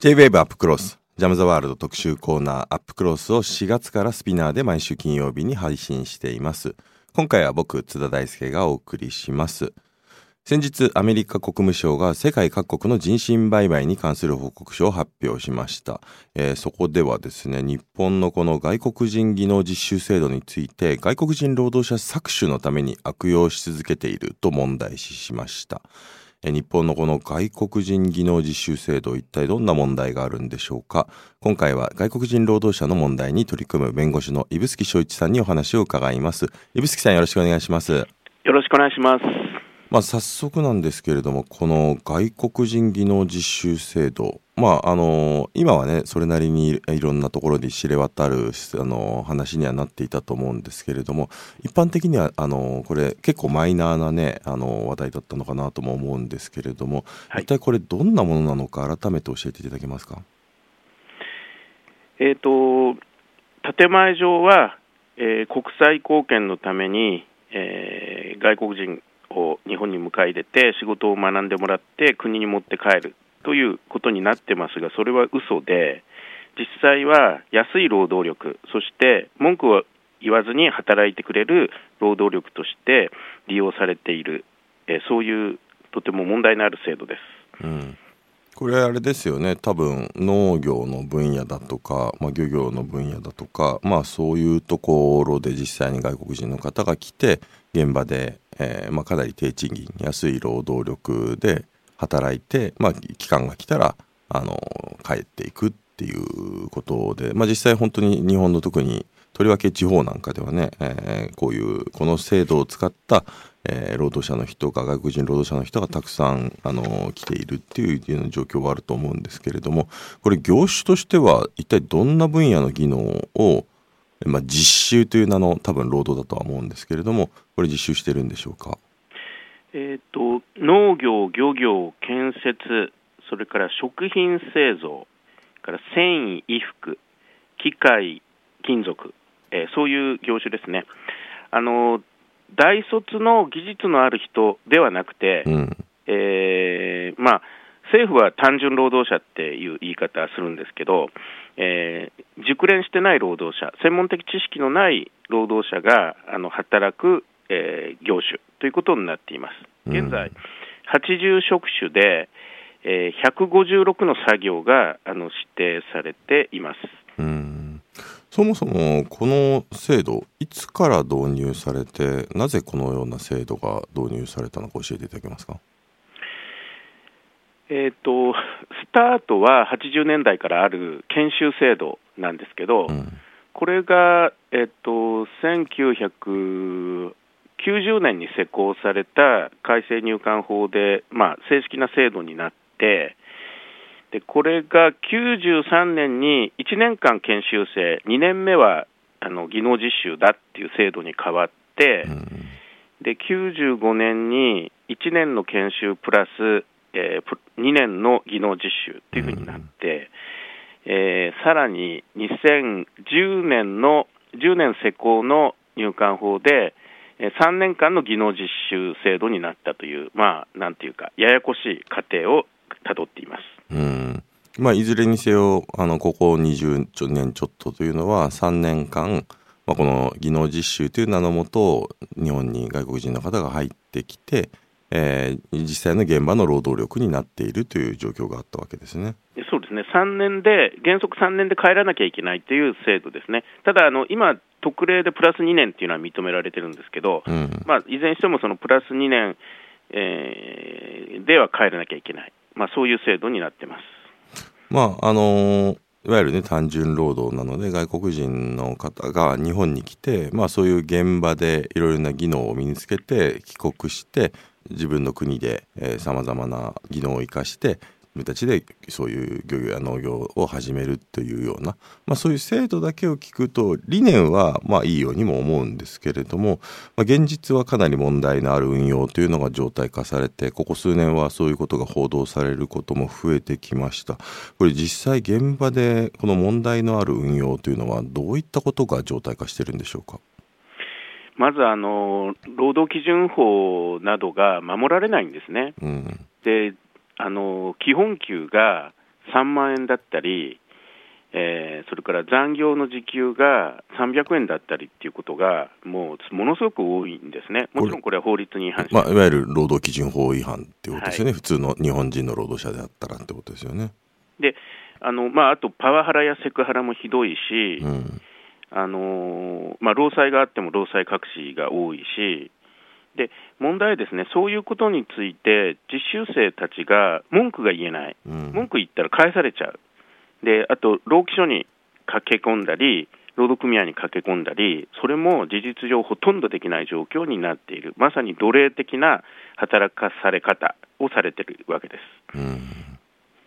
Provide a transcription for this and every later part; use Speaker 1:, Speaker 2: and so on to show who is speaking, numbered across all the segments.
Speaker 1: J-WAVE アップクロスジャム・ザ・ワールド特集コーナーアップクロスを4月からスピナーで毎週金曜日に配信しています。今回は僕津田大輔がお送りします。先日アメリカ国務省が世界各国の人身売買に関する報告書を発表しました、えーそこではですね日本のこの外国人技能実習制度について外国人労働者搾取のために悪用し続けていると問題視しました。日本のこの外国人技能実習制度一体どんな問題があるんでしょうか？今回は外国人労働者の問題に取り組む弁護士の指宿翔一さんにお話を伺います。指宿さんよろしくお願いします。
Speaker 2: よろしくお願いします。
Speaker 1: まあ、早速なんですけれどもこの外国人技能実習制度まああの今はねそれなりにいろんなところで知れ渡るあの話にはなっていたと思うんですけれども一般的にはあのこれ結構マイナーなねあの話題だったのかなとも思うんですけれども、
Speaker 2: はい。
Speaker 1: 一体これどんなものなのか改めて教えていただけますか？
Speaker 2: えっ、と、建前上は、えー国際貢献のために、えー外国人を日本に迎え入れて仕事を学んでもらって国に持って帰るということになってますが、それは嘘で、実際は安い労働力、そして文句を言わずに働いてくれる労働力として利用されている、えそういうとても問題のある制度です。
Speaker 1: うんこれあれですよね多分農業の分野だとか、まあ、漁業の分野だとか、まあ、そういうところで実際に外国人の方が来て現場で、えーまあ、かなり低賃金安い労働力で働いて、まあ、期間が来たらあの帰っていくっていうことで、まあ、実際本当に日本の特にとりわけ地方なんかではね、えーこういうこの制度を使った、えー労働者の人が外国人労働者の人がたくさんあの来ているっていうよう状況はあると思うんですけれどもこれ業種としては一体どんな分野の技能を、まあ、実習という名の多分労働だとは思うんですけれどもこれ実習してるんでしょうか？
Speaker 2: えー、と農業、漁業、建設、それから食品製造、から繊維、衣服、機械、金属、えーそういう業種ですね。あの大卒の技術のある人ではなくて、
Speaker 1: うん
Speaker 2: えーまあ、政府は単純労働者っていう言い方するんですけど、えー熟練してない労働者、専門的知識のない労働者があの働く、えー業種ということになっています。現在、80職種で、えー156の作業があの指定されています。
Speaker 1: うんそもそもこの制度いつから導入されてなぜこのような制度が導入されたのか教えていただけますか？
Speaker 2: えー、とスタートは80年代からある研修制度なんですけど、
Speaker 1: うん。
Speaker 2: これが、えっと、1990年に施行された改正入管法で、まあ、正式な制度になって、でこれが93年に1年間研修生、2年目はあの技能実習だっていう制度に変わって、
Speaker 1: うん。
Speaker 2: で95年に1年の研修プラス、えープ2年の技能実習っていうふうになって、えーさらに2010年の10年施行の入管法で、えー3年間の技能実習制度になったという、まあ、なんていうか、ややこしい過程をたどっています。
Speaker 1: うんまあ、いずれにせよあのここ20年ちょっとというのは3年間、まあ、この技能実習という名のもと日本に外国人の方が入ってきて、えー実際の現場の労働力になっているという状況があったわけですね。
Speaker 2: でそうですね、3年で、原則3年で帰らなきゃいけないという制度ですね、ただ、あの今、特例でプラス2年っていうのは認められてるんですけど、
Speaker 1: うん
Speaker 2: まあ、いずれにしてもそのプラス2年、えーでは帰らなきゃいけない、まあ、そういう制度になってます。
Speaker 1: まああのーいわゆるね単純労働なので外国人の方が日本に来て、まあ、そういう現場でいろいろな技能を身につけて帰国して自分の国でさまざまな技能を生かして自分たちでそういう漁業や農業を始めるというような、まあ、そういう制度だけを聞くと理念はまあいいようにも思うんですけれども、まあ、現実はかなり問題のある運用というのが常態化されてここ数年はそういうことが報道されることも増えてきました。これ実際現場でこの問題のある運用というのはどういったことが常態化してるんでしょうか？
Speaker 2: まずあの労働基準法などが守られないんですね。
Speaker 1: うん、
Speaker 2: であの基本給が3万円だったり、えー、それから残業の時給が300円だったりっていうことが、もうものすごく多いんですね、もちろんこれは法律に違反
Speaker 1: しまあ、いわゆる労働基準法違反っていうことですよね、はい、普通の日本人の労働者であったらってことですよね。
Speaker 2: であのまあ、あとパワハラやセクハラもひどいし、
Speaker 1: うん、
Speaker 2: あのまあ、労災があっても労災隠しが多いし、で問題はですねそういうことについて実習生たちが文句が言えない、
Speaker 1: うん、
Speaker 2: 文句言ったら返されちゃう、であと労基署に駆け込んだり、労働組合に駆け込んだり、それも事実上ほとんどできない状況になっている、まさに奴隷的な働かされ方をされているわけです。
Speaker 1: うん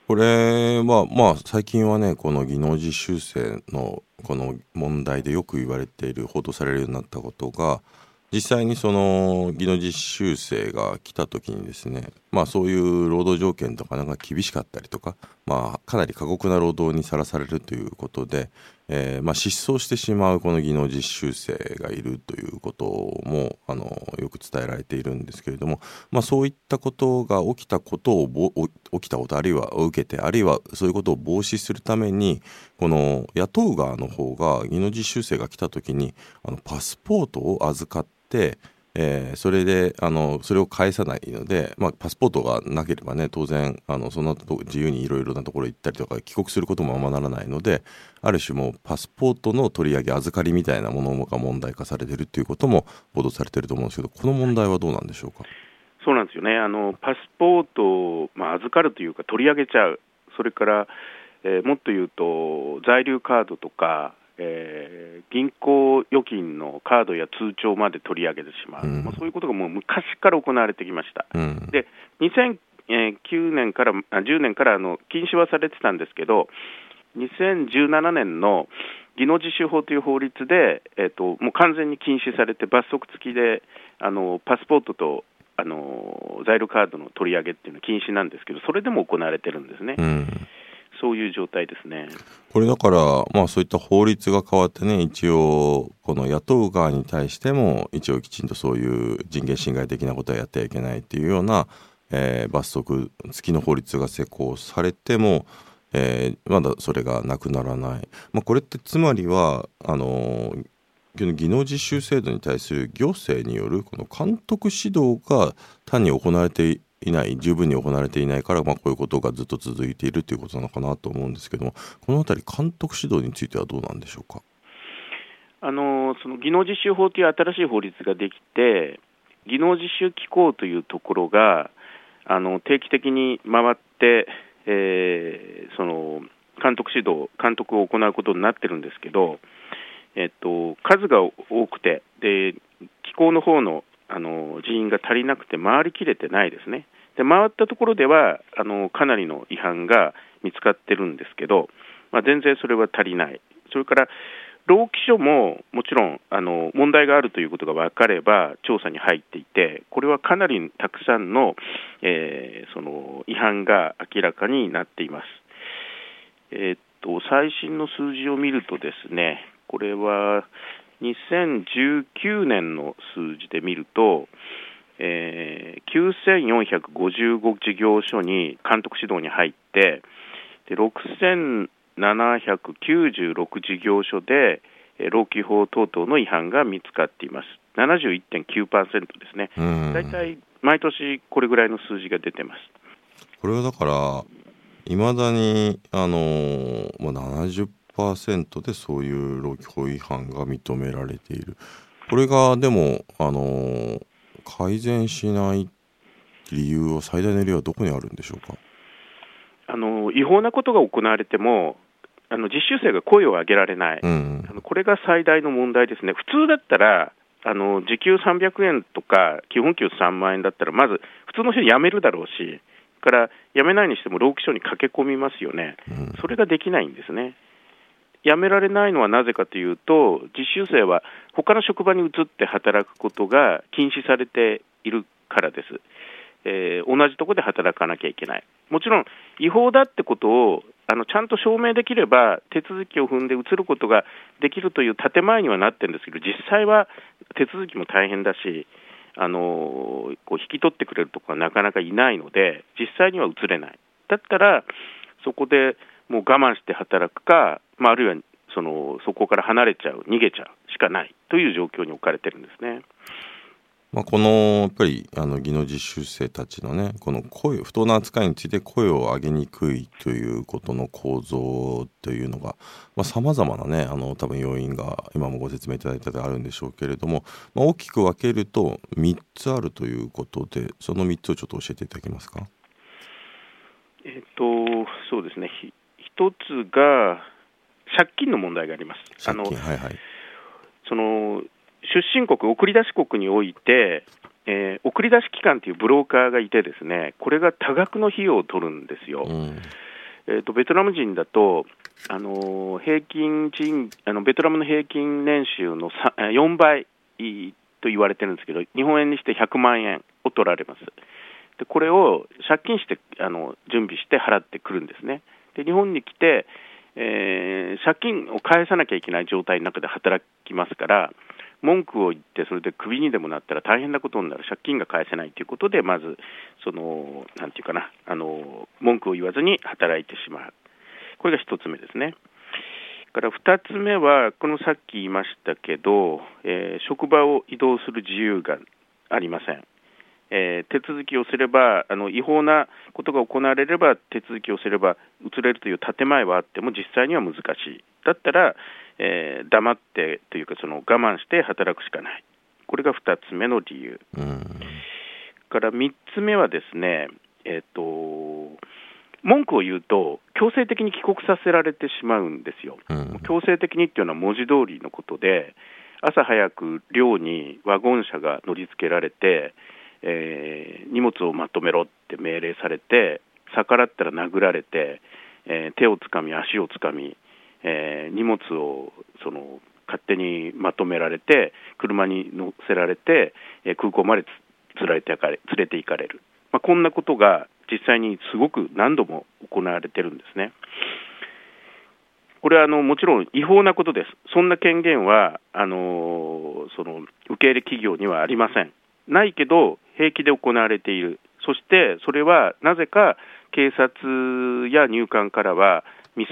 Speaker 1: これは、まあ、最近はね、この技能実習生のこの問題でよく言われている、報道されるようになったことが、実際にその技能実習生が来た時にですね、まあ、そういう労働条件とかなんか厳しかったりとか、まあ、かなり過酷な労働にさらされるということで、えー、まあ失踪してしまうこの技能実習生がいるということもあのよく伝えられているんですけれども、まあ、そういったことが起きたことを起きたことあるいは受けてあるいはそういうことを防止するためにこの雇う側の方が技能実習生が来た時にあのパスポートを預かって、えー、それであのそれを返さないので、まあ、パスポートがなければね当然あのその後自由にいろいろなところ行ったりとか帰国することもままならないのである種もパスポートの取り上げ預かりみたいなものが問題化されているということも報道されてると思うんですけどこの問題はどうなんでしょうか？
Speaker 2: そうなんですよねあのパスポートを、まあ、預かるというか取り上げちゃうそれから、えー、もっと言うと在留カードとかえー、銀行預金のカードや通帳まで取り上げてしまう、うん、まあ、そういうことがもう昔から行われてきました。
Speaker 1: うん、
Speaker 2: で2009年から10年からあの禁止はされてたんですけど、2017年の技能実習法という法律で、えーと、もう完全に禁止されて、罰則付きであのパスポートとあの在留カードの取り上げっていうのは禁止なんですけど、それでも行われてるんですね。
Speaker 1: うん
Speaker 2: そういう状態ですね。
Speaker 1: これだから、まあそういった法律が変わってね、一応、この雇う側に対しても、一応きちんとそういう人権侵害的なことはやってはいけないっていうような、えー、罰則付きの法律が施行されても、えー、まだそれがなくならない。まあ、これってつまりは、あの技能実習制度に対する行政によるこの監督指導が単に行われていない十分に行われていないから、まあ、こういうことがずっと続いているということなのかなと思うんですけどもこの辺り監督指導についてはどうなんでしょうか？
Speaker 2: あのその技能実習法という新しい法律ができて技能実習機構というところがあの定期的に回って、えー、その監督指導監督を行うことになってるんですけど、えっと、数が多くてで機構の方のあの人員が足りなくて回りきれてないですね。で回ったところではあのかなりの違反が見つかってるんですけど、まあ、全然それは足りない、それから労基署ももちろんあの問題があるということが分かれば調査に入っていて、これはかなりたくさんの,、えー、その違反が明らかになっています。えー、っと最新の数字を見るとですね、これは2019年の数字で見ると、えー、9455事業所に監督指導に入ってで6796事業所で労基法等々の違反が見つかっています。71.9%ですね。大体毎年これぐらいの数字が出てます。
Speaker 1: これはだからいまだにあのー、まあ、70%でそういう労基法違反が認められている。これがでもあのー改善しない理由は最大の理由はどこにあるんでしょうか？
Speaker 2: あの違法なことが行われてもあの実習生が声を上げられない、
Speaker 1: うん、
Speaker 2: あのこれが最大の問題ですね、普通だったら、あの時給300円とか、基本給3万円だったら、まず普通の人辞めるだろうし、から辞めないにしても労基署に駆け込みますよね、
Speaker 1: うん、
Speaker 2: それができないんですね。辞められないのはなぜかというと、実習生は他の職場に移って働くことが禁止されているからです。えー、同じとこで働かなきゃいけない、もちろん違法だってことをあのちゃんと証明できれば、手続きを踏んで移ることができるという建前にはなってるんですけど、実際は手続きも大変だし、あのこう引き取ってくれるところはなかなかいないので、実際には移れない。だったら、そこでもう我慢して働くか、まあ、あるいはそのそこから離れちゃう、逃げちゃうしかないという状況に置かれてるんですね。
Speaker 1: まあ、このやっぱりあの技能実習生たちのねこの声不当な扱いについて声を上げにくいということの構造というのがさまざ、まなねあの多分要因が今もご説明いただいたであるんでしょうけれども、まあ、大きく分けると3つあるということでその3つをちょっと教えていただけますか？
Speaker 2: えっとそうですね一つが借金の問題があります。
Speaker 1: あの、はいはい、
Speaker 2: その出身国、送り出し国において、えー、送り出し機関というブローカーがいて、ですねこれが多額の費用を取るんですよ。うん、えーと、ベトナム人だと、あの平均賃あのベトナムの平均年収の4倍と言われてるんですけど、日本円にして100万円を取られます。でこれを借金してあの準備して払ってくるんですね。で日本に来て、えー、借金を返さなきゃいけない状態の中で働きますから、文句を言って、それでクビにでもなったら大変なことになる、借金が返せないということで、まず、その、なんていうかな、あの、文句を言わずに働いてしまう。これが1つ目ですね。から2つ目は、このさっき言いましたけど、えー、職場を移動する自由がありません。えー、手続きをすればあの、違法なことが行われれば、手続きをすれば移れるという建前はあっても、実際には難しい。だったら、えー、黙ってというかその我慢して働くしかない、これが2つ目の理由。から3つ目はですね、えーと、文句を言うと、強制的に帰国させられてしまうんですよ。強制的にっていうのは文字通りのことで、朝早く寮にワゴン車が乗り付けられて、えー、荷物をまとめろって命令されて、逆らったら殴られて、えー、手をつかみ、足をつかみ、えー、荷物をその勝手にまとめられて、車に乗せられて、え、空港までつ連れてかれ連れて行かれる、まあ、こんなことが実際にすごく何度も行われてるんですね。これはあのもちろん違法なことです、そんな権限はあのその受け入れ企業にはありません。ないけど、平気で行われている、そしてそれはなぜか警察や入管からはミス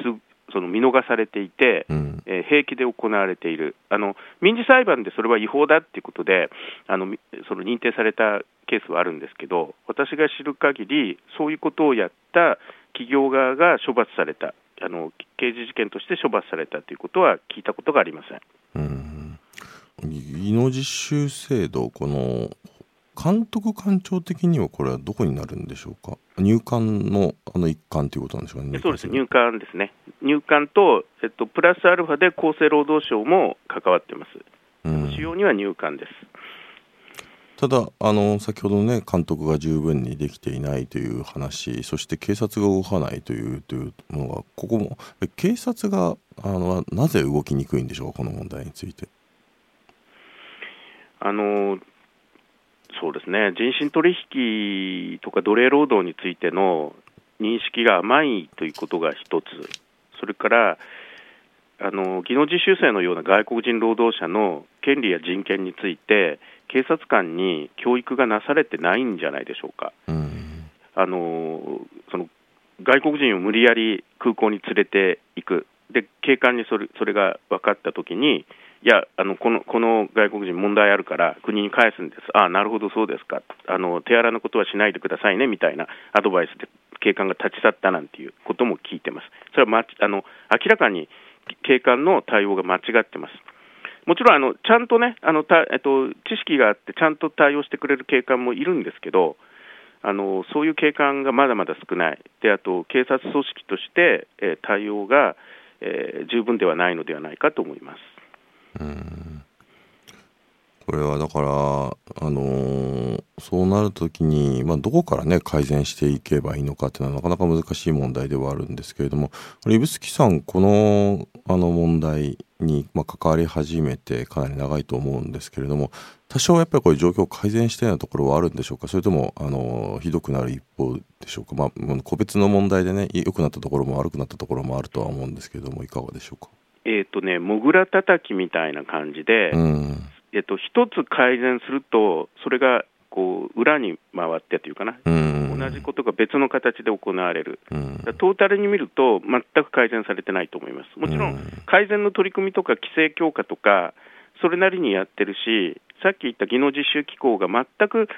Speaker 2: その見逃されていて、うん、えー、平気で行われている。あの、民事裁判でそれは違法だっていうことであのその認定されたケースはあるんですけど、私が知る限り、そういうことをやった企業側が処罰された、あの刑事事件として処罰されたということは聞いたことがありません。
Speaker 1: うん技能実習制度、この監督官庁的にはこれはどこになるんでしょうか？入管のあの一環ということなんでしょうか？ね
Speaker 2: そうです。入管ですね。入管と、えっと、プラスアルファで厚生労働省も関わってます、うん、使用には入管です。
Speaker 1: ただあの先ほどね監督が十分にできていないという話そして警察が動かないというというのがここも警察があのなぜ動きにくいんでしょうか？この問題について
Speaker 2: あのそうですね。人身取引とか奴隷労働についての認識が甘いということが一つ、それからあの技能実習生のような外国人労働者の権利や人権について、警察官に教育がなされてないんじゃないでしょうか。うん、あのその外国人を無理やり空港に連れていく、で警官にそれそれが分かったときに、いやあのこの、この外国人、問題あるから国に返すんです、ああ、なるほど、そうですかあの、手荒なことはしないでくださいねみたいなアドバイスで警官が立ち去ったなんていうことも聞いてます、それは、ま、あの明らかに警官の対応が間違ってます。もちろんあのちゃんとねあのた、えっと、知識があって、ちゃんと対応してくれる警官もいるんですけど、あのそういう警官がまだまだ少ない、であと警察組織として、え、対応が、えー、十分ではないのではないかと思います。うん。
Speaker 1: これはだから、あのー、そうなるときに、まあ、どこからね、改善していけばいいのかっていうのはなかなか難しい問題ではあるんですけれども、指宿さん、このあの問題に、まあ、関わり始めてかなり長いと思うんですけれども多少やっぱりこういう状況を改善したようなところはあるんでしょうか？それともあのひどくなる一方でしょうか、まあ、個別の問題でね良くなったところも悪くなったところもあるとは思うんですけれどもいかがでしょうか？
Speaker 2: えっ、とね、もぐらたたきみたいな感じで、
Speaker 1: うん。
Speaker 2: えっと、一つ改善すると、それがこう裏に回ってというかな、
Speaker 1: うん、
Speaker 2: 同じことが別の形で行われる、
Speaker 1: うん。
Speaker 2: トータルに見ると、全く改善されてないと思います。もちろ
Speaker 1: うん
Speaker 2: ん、改善の取り組みとか規制強化とか、それなりにやってるし、さっき言った技能実習機構が全く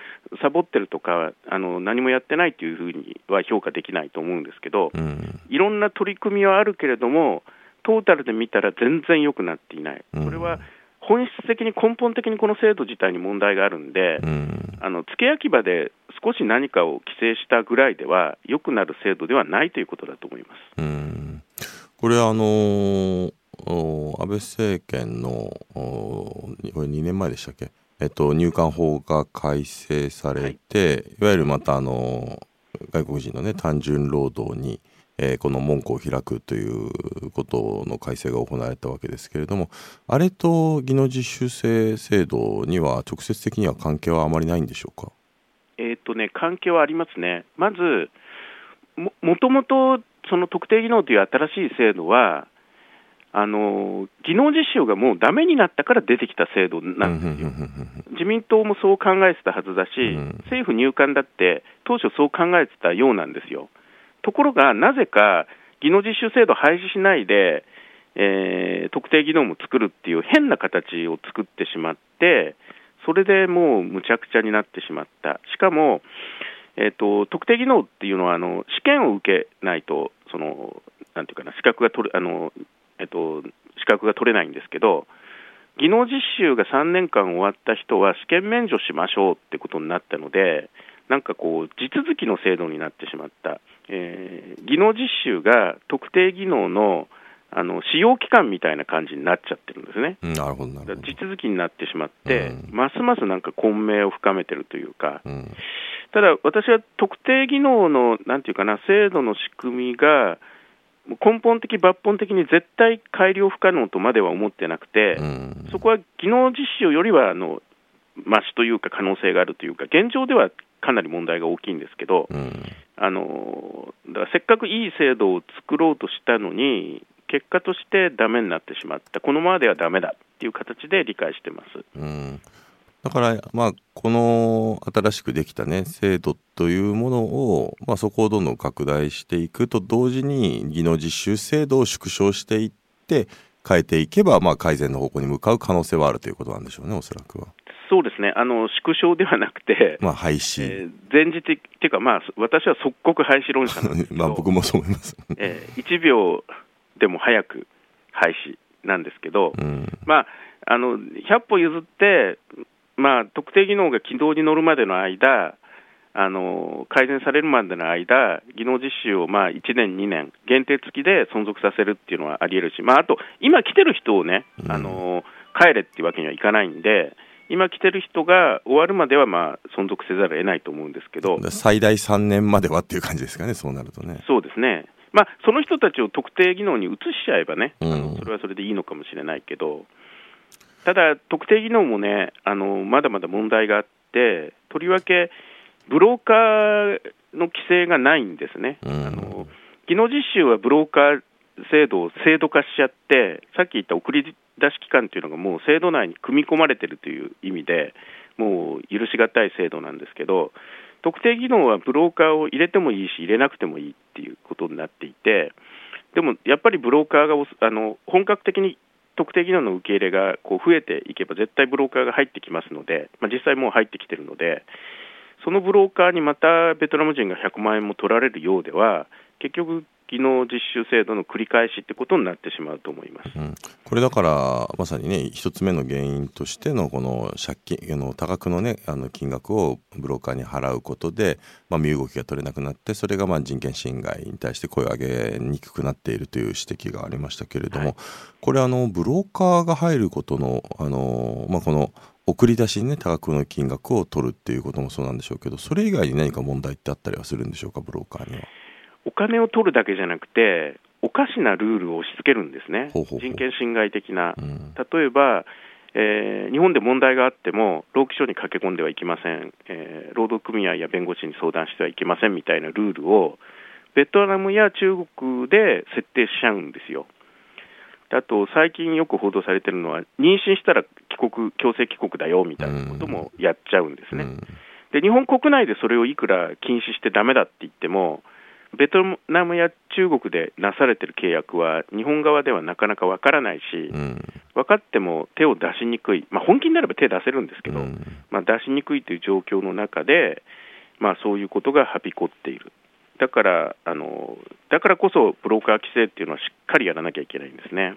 Speaker 2: サボってるとか、あの何もやってないというふうには評価できないと思うんですけど、
Speaker 1: うん。
Speaker 2: いろんな取り組みはあるけれども、トータルで見たら全然良くなっていない、
Speaker 1: うん。
Speaker 2: これは本質的に根本的にこの制度自体に問題があるんで、
Speaker 1: うん。
Speaker 2: あの付け焼き場で少し何かを規制したぐらいでは、良くなる制度ではないということだと思います。
Speaker 1: うん。これあのーお安倍政権のおこれ2年前でしたっけ、えっと、入管法が改正されて、い、わゆるまたあの外国人のね単純労働に、えーこの門戸を開くということの改正が行われたわけですけれどもあれと技能実習生制度には直接的には関係はあまりないんでしょうか？
Speaker 2: えーっとね、関係はありますね。まず、ももともとその特定技能という新しい制度は、あの技能実習がもうダメになったから出てきた制度なんですよ。自民党もそう考えてたはずだし、
Speaker 1: うん
Speaker 2: 政府入管だって当初そう考えてたようなんですよ。ところが、なぜか技能実習制度廃止しないで、えー特定技能も作るっていう変な形を作ってしまって、それでもうむちゃくちゃになってしまった。しかも、えー、と特定技能っていうのはあの試験を受けないとそのなんていうかな資格が取れあの、えっと資格が取れないんですけど技能実習が3年間終わった人は試験免除しましょうってことになったのでなんかこう地続きの制度になってしまった、えー技能実習が特定技能のあの使用期間みたいな感じになっちゃってるんですね。
Speaker 1: うんなるほどなるほど
Speaker 2: 地。続きになってしまって、
Speaker 1: うん
Speaker 2: ますますなんか混迷を深めてるというか、
Speaker 1: うん
Speaker 2: ただ私は特定技能のなんていうかな制度の仕組みが根本的、抜本的に絶対改良不可能とまでは思ってなくて、
Speaker 1: うん
Speaker 2: そこは技能実習よりはあのマシというか可能性があるというか、現状ではかなり問題が大きいんですけど、
Speaker 1: うん
Speaker 2: あのだからせっかくいい制度を作ろうとしたのに、結果としてダメになってしまった、このままではダメだっていう形で理解してます。
Speaker 1: うん、だから、まあ、この新しくできたね制度というものを、まあ、そこをどんどん拡大していくと同時に技能実習制度を縮小していって変えていけば、まあ、改善の方向に向かう可能性はあるということなんでしょうねおそらくは。
Speaker 2: そうですね、あの縮小ではなくて、
Speaker 1: まあ、廃止、
Speaker 2: えー前時的っていうか、まあ、私は即刻廃止論者なんですけど、
Speaker 1: まあ僕もそう思います。
Speaker 2: えー1秒でも早く廃止なんですけど、
Speaker 1: うん。
Speaker 2: まあ、あの100歩譲って、まあ、特定技能が軌道に乗るまでの間、あの改善されるまでの間、技能実習をまあ1年、2年、限定付きで存続させるっていうのはありえるし、まあ、あと、今来てる人をね、
Speaker 1: うん。
Speaker 2: あの帰れっていうわけにはいかないんで、今来てる人が終わるまではまあ存続せざるを得ないと思うんですけど、
Speaker 1: 最大3年まではっていう感じですかねそうなるとね。
Speaker 2: そうですね、まあ、その人たちを特定技能に移しちゃえばね、あ
Speaker 1: うん。
Speaker 2: のそれはそれでいいのかもしれないけど、ただ、特定技能もね、あのまだまだ問題があって、とりわけブローカーの規制がないんですね。
Speaker 1: うん。
Speaker 2: あの技能実習はブローカー制度を制度化しちゃって、さっき言った送り出し期間というのがもう制度内に組み込まれているという意味で、もう許し難い制度なんですけど、特定技能はブローカーを入れてもいいし、入れなくてもいいっていうことになっていて、でもやっぱりブローカーがあの本格的に特定技能の受け入れがこう増えていけば、絶対ブローカーが入ってきますので、まあ、実際もう入ってきてるので、そのブローカーにまたベトナム人が100万円も取られるようでは、結局、技能実習制度の繰り返しってことになってしまうと思います。
Speaker 1: うん、これだからまさにね一つ目の原因としてのこの借金あの多額のねあの金額をブローカーに払うことで、まあ、身動きが取れなくなってそれがまあ人権侵害に対して声を上げにくくなっているという指摘がありましたけれども、
Speaker 2: はい
Speaker 1: これあのブローカーが入ることのあの、まあ、この送り出しにね多額の金額を取るっていうこともそうなんでしょうけどそれ以外に何か問題ってあったりはするんでしょうかブローカーには。
Speaker 2: お金を取るだけじゃなくて、おかしなルールを押し付けるんですね、
Speaker 1: ほうほうほう
Speaker 2: 人権侵害的な。
Speaker 1: うん
Speaker 2: 例えば、えー日本で問題があっても、労基署に駆け込んではいけません、えー労働組合や弁護士に相談してはいけませんみたいなルールを、ベトナムや中国で設定しちゃうんですよ。あと、最近よく報道されてるのは、妊娠したら帰国、強制帰国だよみたいなこともやっちゃうんですね。
Speaker 1: うん
Speaker 2: で日本国内でそれをいくら禁止してダメだって言っても、ベトナムや中国でなされてる契約は、日本側ではなかなかわからないし、
Speaker 1: うん
Speaker 2: 分かっても手を出しにくい、まあ、本気になれば手出せるんですけど、
Speaker 1: うん
Speaker 2: まあ、出しにくいという状況の中で、まあ、そういうことがはびこっている。だからあのだからこそ、ブローカー規制っていうのはしっかりやらなきゃいけないんですね。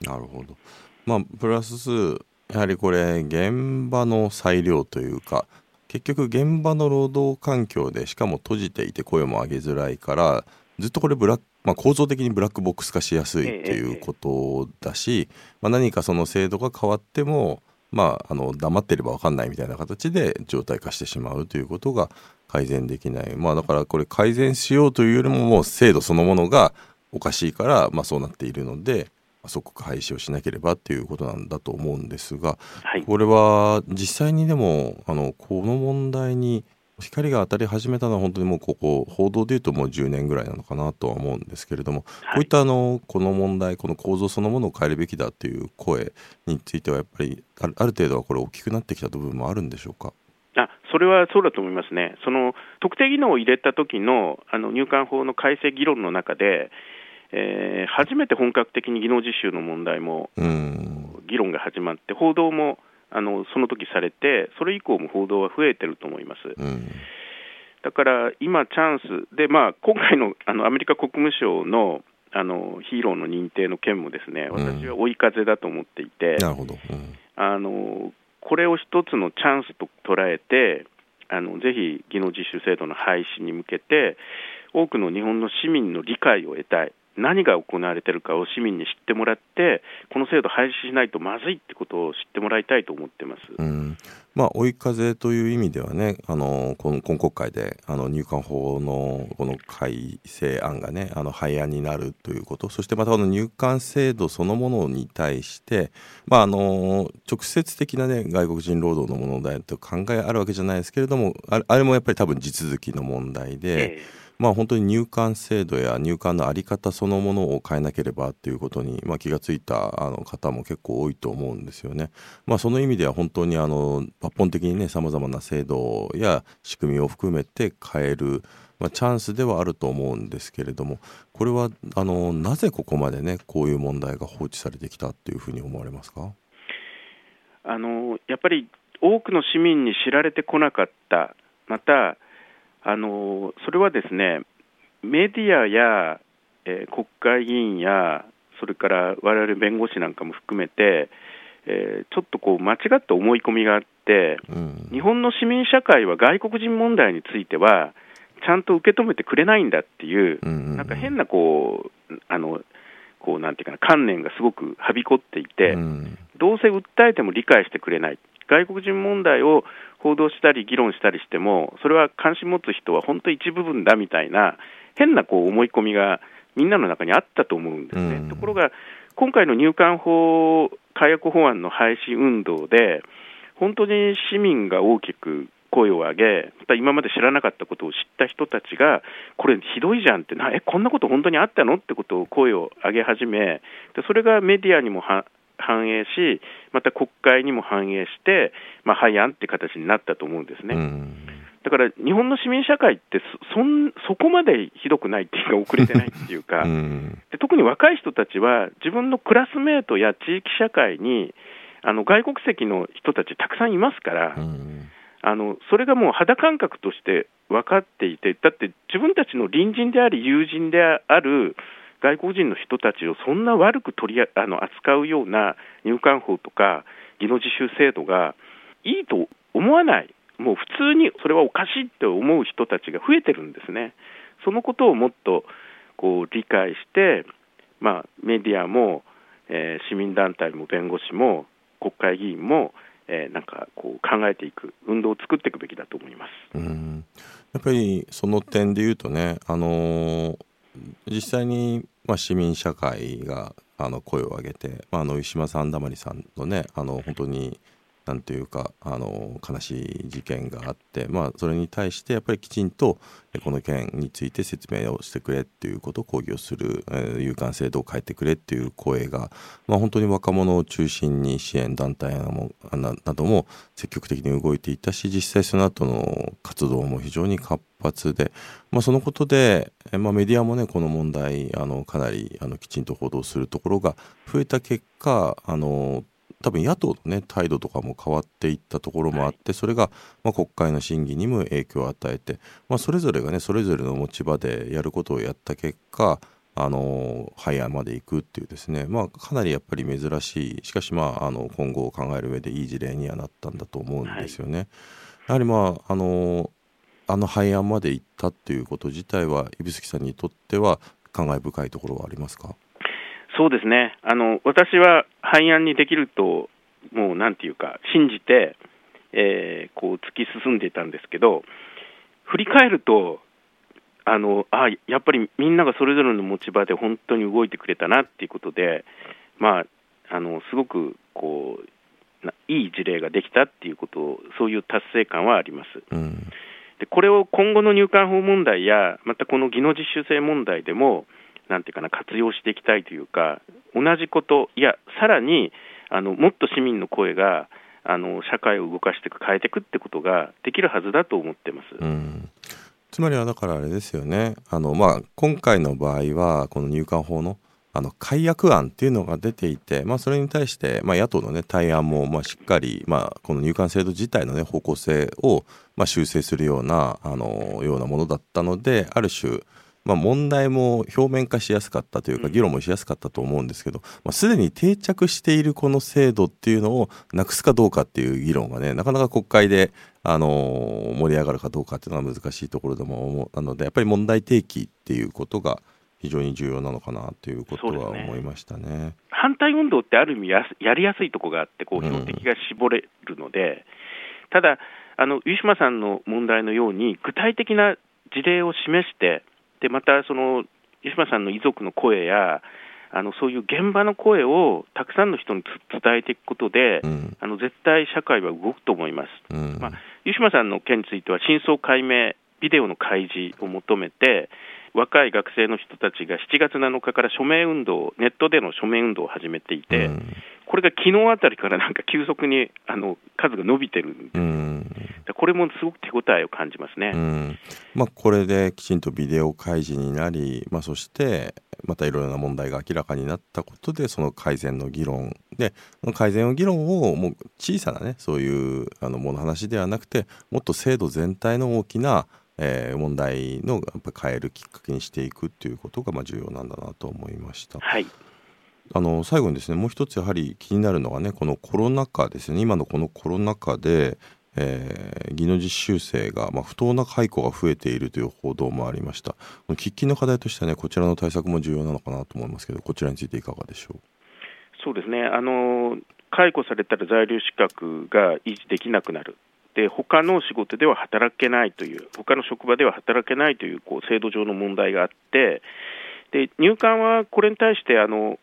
Speaker 1: なるほど。まあプラスやはりこれ現場の裁量というか結局現場の労働環境でしかも閉じていて声も上げづらいからずっとこれブラック、まあ、構造的にブラックボックス化しやすいっていうことだし、まあ、何かその制度が変わってもまあ、あの黙ってれば分かんないみたいな形で状態化してしまうということが改善できない、まあ、だからこれ改善しようというよりももう制度そのものがおかしいから、まあ、そうなっているので即刻廃止をしなければっていうことなんだと思うんですが
Speaker 2: はい、
Speaker 1: これは実際にでもあのこの問題に光が当たり始めたのは本当にもうここ報道でいうともう10年ぐらいなのかなとは思うんですけれども、
Speaker 2: はい。
Speaker 1: こういったあのこの問題この構造そのものを変えるべきだっていう声についてはやっぱりあるある程度はこれ大きくなってきた部分もあるんでしょうか？
Speaker 2: あそれはそうだと思いますね、その特定技能を入れた時のあの入管法の改正議論の中で、えー初めて本格的に技能実習の問題も
Speaker 1: うん。
Speaker 2: 議論が始まって、報道もあのその時されて、それ以降も報道は増えてると思います。
Speaker 1: うん。
Speaker 2: だから今、チャンスで、まあ、今回のあのアメリカ国務省のあのヒーローの認定の件もですね私は追い風だと思っていて、
Speaker 1: なるほど、うん。
Speaker 2: あのこれを一つのチャンスと捉えて、あのぜひ技能実習制度の廃止に向けて、多くの日本の市民の理解を得たい、何が行われているかを市民に知ってもらって、この制度廃止しないとまずいってことを知ってもらいたいと思ってます。
Speaker 1: うんまあ追い風という意味ではねあの今今国会であの入管法のこの改正案がねあの廃案になるということそしてまたこの入管制度そのものに対して、まあ、あの直接的な、ね、外国人労働の問題と考えあるわけじゃないですけれどもあれあれもやっぱり多分地続きの問題で。
Speaker 2: え
Speaker 1: まあ、本当に入管制度や入管の在り方そのものを変えなければっていうことに、まあ、気がついたあの方も結構多いと思うんですよね。まあ、その意味では本当にあの抜本的にねさまざまな制度や仕組みを含めて変える、まあ、チャンスではあると思うんですけれどもこれはあのなぜここまでねこういう問題が放置されてきたっていうふうに思われますか？
Speaker 2: あのやっぱり多くの市民に知られてこなかった、またあのそれはですねメディアや、えー国会議員や、それから我々弁護士なんかも含めて、えーちょっとこう間違った思い込みがあって、
Speaker 1: うん。
Speaker 2: 日本の市民社会は外国人問題については、ちゃんと受け止めてくれないんだっていう、
Speaker 1: うんうんうん。
Speaker 2: なんか変なこう、あのこうなんていうかな、観念がすごくはびこっていて。
Speaker 1: うん。
Speaker 2: どうせ訴えても理解してくれない、外国人問題を報道したり議論したりしても、それは関心持つ人は本当一部分だみたいな、変なこう思い込みがみんなの中にあったと思うんですね。
Speaker 1: うん
Speaker 2: ところが、今回の入管法改悪法案の廃止運動で、本当に市民が大きく声を上げ、また今まで知らなかったことを知った人たちが、これ、ひどいじゃんってな、え、こんなこと本当にあったの？ってことを声を上げ始め、でそれがメディアにもは反映し、また国会にも反映して、まあ、廃案って形になったと思うんですね。
Speaker 1: うん。
Speaker 2: だから日本の市民社会ってそそん、そこまでひどくないっていうか、遅れてないっていうか、
Speaker 1: うん。
Speaker 2: で特に若い人たちは、自分のクラスメートや地域社会に、あの外国籍の人たちたくさんいますから、
Speaker 1: うん。
Speaker 2: あのそれがもう肌感覚として分かっていて、だって自分たちの隣人であり、友人である外国人の人たちをそんな悪く取りあの扱うような入管法とか技能実習制度がいいと思わない、もう普通にそれはおかしいって思う人たちが増えてるんですね。そのことをもっとこう理解して、まあ、メディアも、えー市民団体も弁護士も国会議員も、えーなんかこう考えていく運動を作っていくべきだと思います。
Speaker 1: うんやっぱりその点で言うとね、あのー実際に、まあ、市民社会があの声を上げて、まあ、あの石間さんだまりさんのねあの本当になんていうかあの悲しい事件があって、まあ、それに対してやっぱりきちんとこの件について説明をしてくれっていうことを抗議をする、えー、有感制度を変えてくれっていう声が、まあ、本当に若者を中心に支援団体なども積極的に動いていたし実際その後の活動も非常に活発で、まあ、そのことで、まあ、メディアもねこの問題あのかなりあのきちんと報道するところが増えた結果あの多分野党のね態度とかも変わっていったところもあって、それが、まあ、国会の審議にも影響を与えて、まあ、それぞれがねそれぞれの持ち場でやることをやった結果あの廃案まで行くっていうですね、まあ、かなりやっぱり珍しい。しかし、まあ、あの今後を考える上でいい事例にはなったんだと思うんですよね。はい、やはりまああのあの廃案まで行ったっていうこと自体は指宿さんにとっては感慨深いところはありますか？
Speaker 2: そうですねあの私は廃案にできるともうなんていうか信じて、えー、こう突き進んでいたんですけど振り返るとあのあやっぱりみんながそれぞれの持ち場で本当に動いてくれたなっていうことで、まあ、あのすごくこういい事例ができたっていうことそういう達成感はあります。
Speaker 1: うん
Speaker 2: でこれを今後の入管法問題やまたこの技能実習生問題でもなんていうかな、活用していきたいというか、同じこと、いや、さらにあのもっと市民の声があの社会を動かしていく、変えていくってことができるはずだと思ってます。
Speaker 1: うんつまりはだからあれですよね、あのまあ、今回の場合は、この入管法のあの改悪案っていうのが出ていて、まあ、それに対して、まあ、野党の、ね、対案も、まあ、しっかり、まあ、この入管制度自体の、ね、方向性を、まあ、修正するようなあのようなものだったのである種まあ、問題も表面化しやすかったというか議論もしやすかったと思うんですけど、まあ、すでに定着しているこの制度っていうのをなくすかどうかっていう議論がねなかなか国会で、あの盛り上がるかどうかっていうのは難しいところでも思うなのでやっぱり問題提起っていうことが非常に重要なのかなということは思いましたね、ね、
Speaker 2: 反対運動ってある意味ややりやすいところがあってこう標的が絞れるので、うん、ただあのウィシュマさんの問題のように具体的な事例を示してでまたその湯島さんの遺族の声やあのそういう現場の声をたくさんの人に伝えていくことで、うん、あの絶対社会は動くと思います、うん、まあ、湯島さんの件については真相解明、ビデオの開示を求めて、若い学生の人たちが7月7日から署名運動、ネットでの署名運動を始めていて、うん、これが昨日あたりから なんか急速にあの数が伸びてる。んです、うん、これもすごく手応えを感じますね、
Speaker 1: うん、まあ、これできちんとビデオ開示になり、まあ、そしてまたいろいろな問題が明らかになったことでその改善の議論。で改善の議論をもう小さなねそういうあのもの話ではなくてもっと制度全体の大きなえー、問題のやっぱ変えるきっかけにしていくっていうことがまあ重要なんだなと思いました。
Speaker 2: はい。
Speaker 1: あの最後にですねもう一つやはり気になるのはねこのコロナ禍ですね。今のこのコロナ禍で、えー、技能実習生が、まあ、不当な解雇が増えているという報道もありました。喫緊の課題としてはねこちらの対策も重要なのかなと思いますけどこちらについていかがでしょう？
Speaker 2: そうですね。あの解雇されたら在留資格が維持できなくなるで他の仕事では働けないという他の職場では働けないというこう制度上の問題があってで入管はこれに対してあの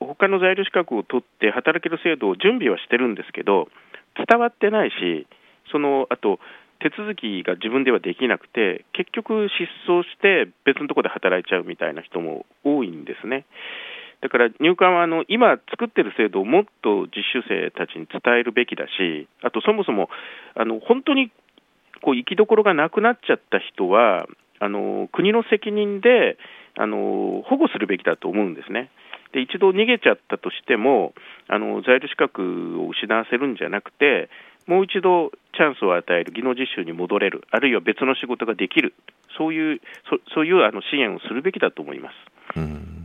Speaker 2: 他の在留資格を取って働ける制度を準備はしてるんですけど伝わってないしそのあと手続きが自分ではできなくて結局失踪して別のところで働いちゃうみたいな人も多いんですね。だから入管はあの今作ってる制度をもっと実習生たちに伝えるべきだし、あとそもそもあの本当にこう生きどころがなくなっちゃった人は、あの国の責任であの保護するべきだと思うんですね。で一度逃げちゃったとしてもあの在留資格を失わせるんじゃなくてもう一度チャンスを与える技能実習に戻れるあるいは別の仕事ができるそういうそそういうあの支援をするべきだと思います。
Speaker 1: うん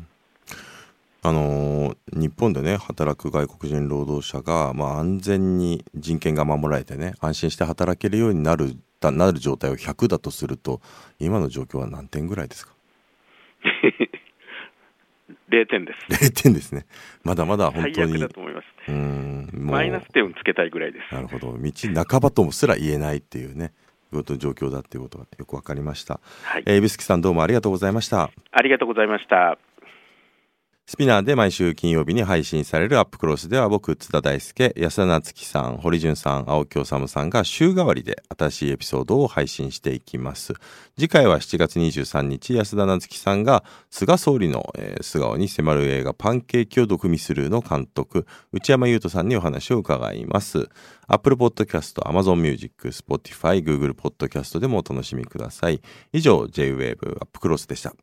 Speaker 1: あの日本でね働く外国人労働者が、まあ、安全に人権が守られてね安心して働けるようになるなる状態を100だとすると今の状況は何点ぐらいですか？
Speaker 2: 0点で
Speaker 1: す。0点ですね。まだまだ本当に
Speaker 2: だと思います。
Speaker 1: うん
Speaker 2: マイナス点をつけたいぐらいです。
Speaker 1: なるほど。道半ばともすら言えないっていうねこと状況だっていうことがよくわかりました。
Speaker 2: はい、
Speaker 1: えー、指宿さんどうもありがとうございました。
Speaker 2: ありがとうございました。
Speaker 1: スピナーで毎週金曜日に配信されるアップクロスでは僕、津田大輔、安田夏樹さん、堀潤さん、青木治さんが週替わりで新しいエピソードを配信していきます。次回は7月23日、安田夏樹さんが菅総理の、えー素顔に迫る映画パンケーキを毒味するの監督、内山優斗さんにお話を伺います。Apple Podcast、Amazon Music、Spotify、Google Podcast でもお楽しみください。以上、J-Wave アップクロスでした。